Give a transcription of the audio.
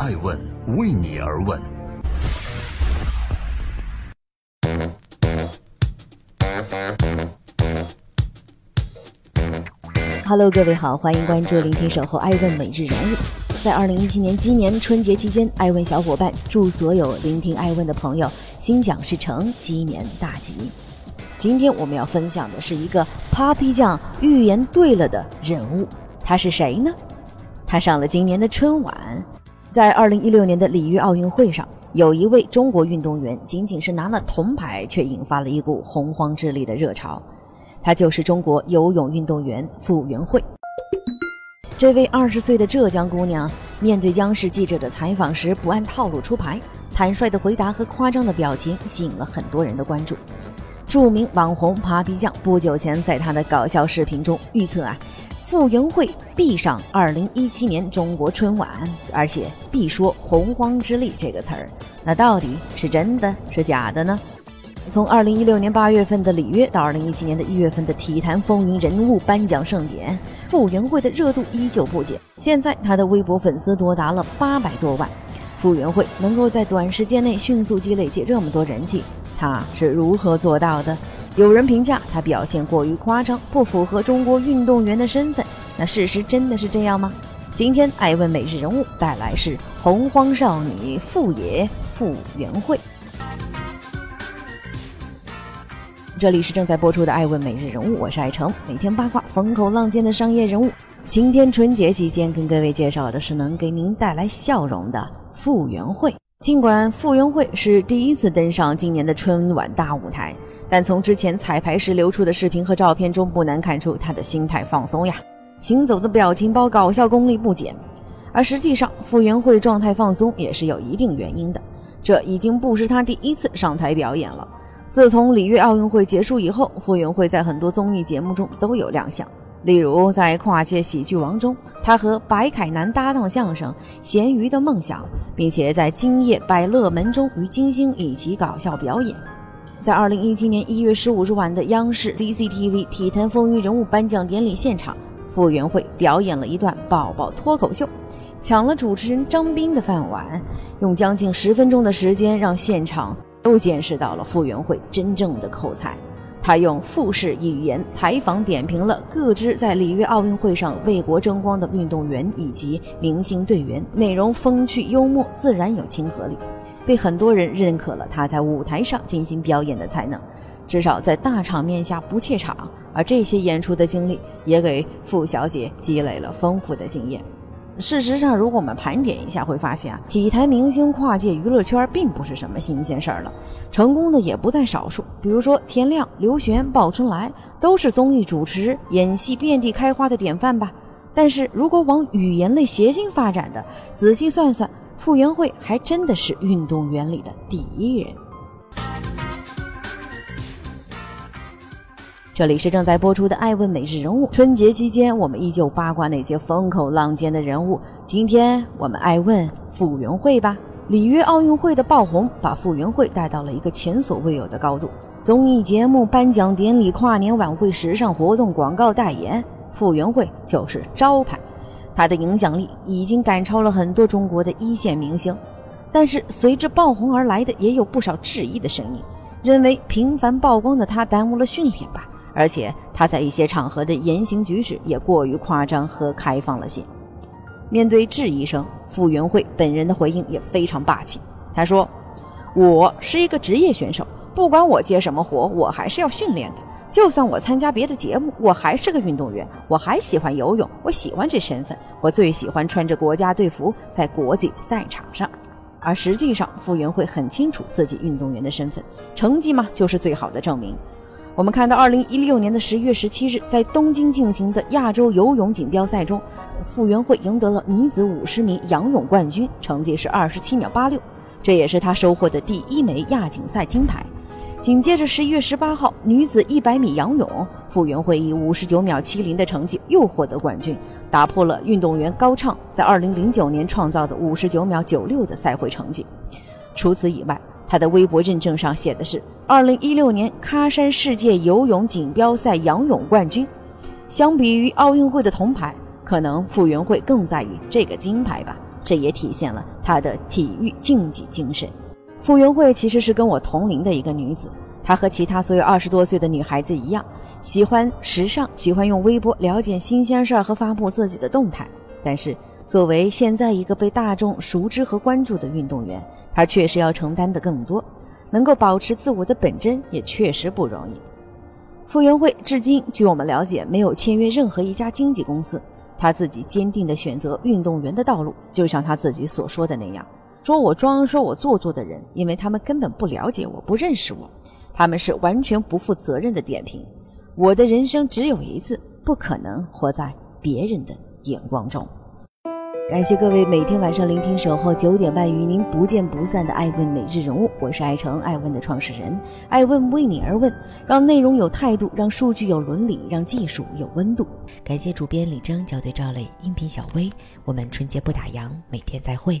爱问为你而问。Hello，各位好，欢迎关注、聆听、守候爱问每日人物。在二零一七年鸡年春节期间，爱问小伙伴祝所有聆听爱问的朋友心想事成，鸡年大吉。今天我们要分享的是一个 Papi 酱预言对了的人物，他是谁呢？他上了今年的春晚，在二零一六年的里约奥运会上，有一位中国运动员仅仅是拿了铜牌，却引发了一股洪荒之力的热潮。她就是中国游泳运动员傅园慧。这位二十岁的浙江姑娘，面对央视记者的采访时不按套路出牌，坦率的回答和夸张的表情吸引了很多人的关注。著名网红扒皮匠不久前在他的搞笑视频中预测啊。傅园慧必上二零一七年中国春晚，而且必说“洪荒之力”这个词儿。那到底是真的是假的呢？从二零一六年八月份的里约到二零一七年的一月份的体坛风云人物颁奖盛典，傅园慧的热度依旧不减。现在她的微博粉丝多达了八百多万。傅园慧能够在短时间内迅速积累起这么多人气，她是如何做到的？有人评价他表现过于夸张，不符合中国运动员的身份。那事实真的是这样吗？今天爱问每日人物带来是洪荒少女傅爷傅园慧。这里是正在播出的爱问每日人物，我是爱成，每天八卦风口浪尖的商业人物。今天春节期间跟各位介绍的是能给您带来笑容的傅园慧。尽管傅园慧是第一次登上今年的春晚大舞台。但从之前彩排时流出的视频和照片中，不难看出他的心态放松呀，行走的表情包搞笑功力不减。而实际上，傅园慧状态放松也是有一定原因的。这已经不是他第一次上台表演了。自从里约奥运会结束以后，傅园慧在很多综艺节目中都有亮相，例如在《跨界喜剧王》中，他和白凯南搭档相声《咸鱼的梦想》，并且在《今夜百乐门》中与金星一起搞笑表演。在二零一七年一月十五日晚的央视 CCTV 体坛风云人物颁奖典礼现场，傅园慧表演了一段宝宝脱口秀，抢了主持人张斌的饭碗，用将近十分钟的时间，让现场都见识到了傅园慧真正的口才。他用复式语言采访点评了各支在里约奥运会上为国争光的运动员以及明星队员，内容风趣幽默，自然有亲和力。被很多人认可了他在舞台上进行表演的才能，至少在大场面下不怯场。而这些演出的经历也给傅小姐积累了丰富的经验。事实上，如果我们盘点一下，会发现啊，体坛明星跨界娱乐圈并不是什么新鲜事儿了，成功的也不在少数。比如说田亮、刘璇、鲍春来，都是综艺主持、演戏遍地开花的典范吧。但是如果往语言类谐星发展的，仔细算算。傅园慧还真的是运动员里的第一人。这里是正在播出的《爱问每日人物》。春节期间，我们依旧八卦那些风口浪尖的人物。今天我们爱问傅园慧吧。里约奥运会的爆红，把傅园慧带到了一个前所未有的高度。综艺节目、颁奖典礼、跨年晚会、时尚活动、广告代言，傅园慧就是招牌。他的影响力已经赶超了很多中国的一线明星，但是随之爆红而来的也有不少质疑的声音，认为频繁曝光的他耽误了训练吧，而且他在一些场合的言行举止也过于夸张和开放了些。面对质疑声，傅园慧本人的回应也非常霸气，他说：“我是一个职业选手，不管我接什么活，我还是要训练的。”就算我参加别的节目，我还是个运动员，我还喜欢游泳，我喜欢这身份，我最喜欢穿着国家队服在国际赛场上。而实际上，傅园慧很清楚自己运动员的身份，成绩嘛就是最好的证明。我们看到，二零一六年的十月十七日，在东京进行的亚洲游泳锦标赛中，傅园慧赢得了女子五十米仰泳冠军，成绩是二十七秒八六，这也是她收获的第一枚亚锦赛金牌。紧接着，十一月十八号，女子一百米仰泳，傅园慧以五十九秒七零的成绩又获得冠军，打破了运动员高畅在二零零九年创造的五十九秒九六的赛会成绩。除此以外，她的微博认证上写的是二零一六年喀山世界游泳锦标赛仰泳冠军。相比于奥运会的铜牌，可能傅园慧更在意这个金牌吧。这也体现了她的体育竞技精神。傅园慧其实是跟我同龄的一个女子，她和其他所有二十多岁的女孩子一样，喜欢时尚，喜欢用微博了解新鲜事儿和发布自己的动态。但是，作为现在一个被大众熟知和关注的运动员，她确实要承担的更多，能够保持自我的本真也确实不容易。傅园慧至今，据我们了解，没有签约任何一家经纪公司，她自己坚定地选择运动员的道路，就像她自己所说的那样。说我装，说我做作的人，因为他们根本不了解我，不认识我，他们是完全不负责任的点评。我的人生只有一次，不可能活在别人的眼光中。感谢各位每天晚上聆听守候九点半与您不见不散的《爱问每日人物》，我是爱成爱问的创始人，爱问为你而问，让内容有态度，让数据有伦理，让技术有温度。感谢主编李征、校对赵磊、音频小薇，我们春节不打烊，每天再会。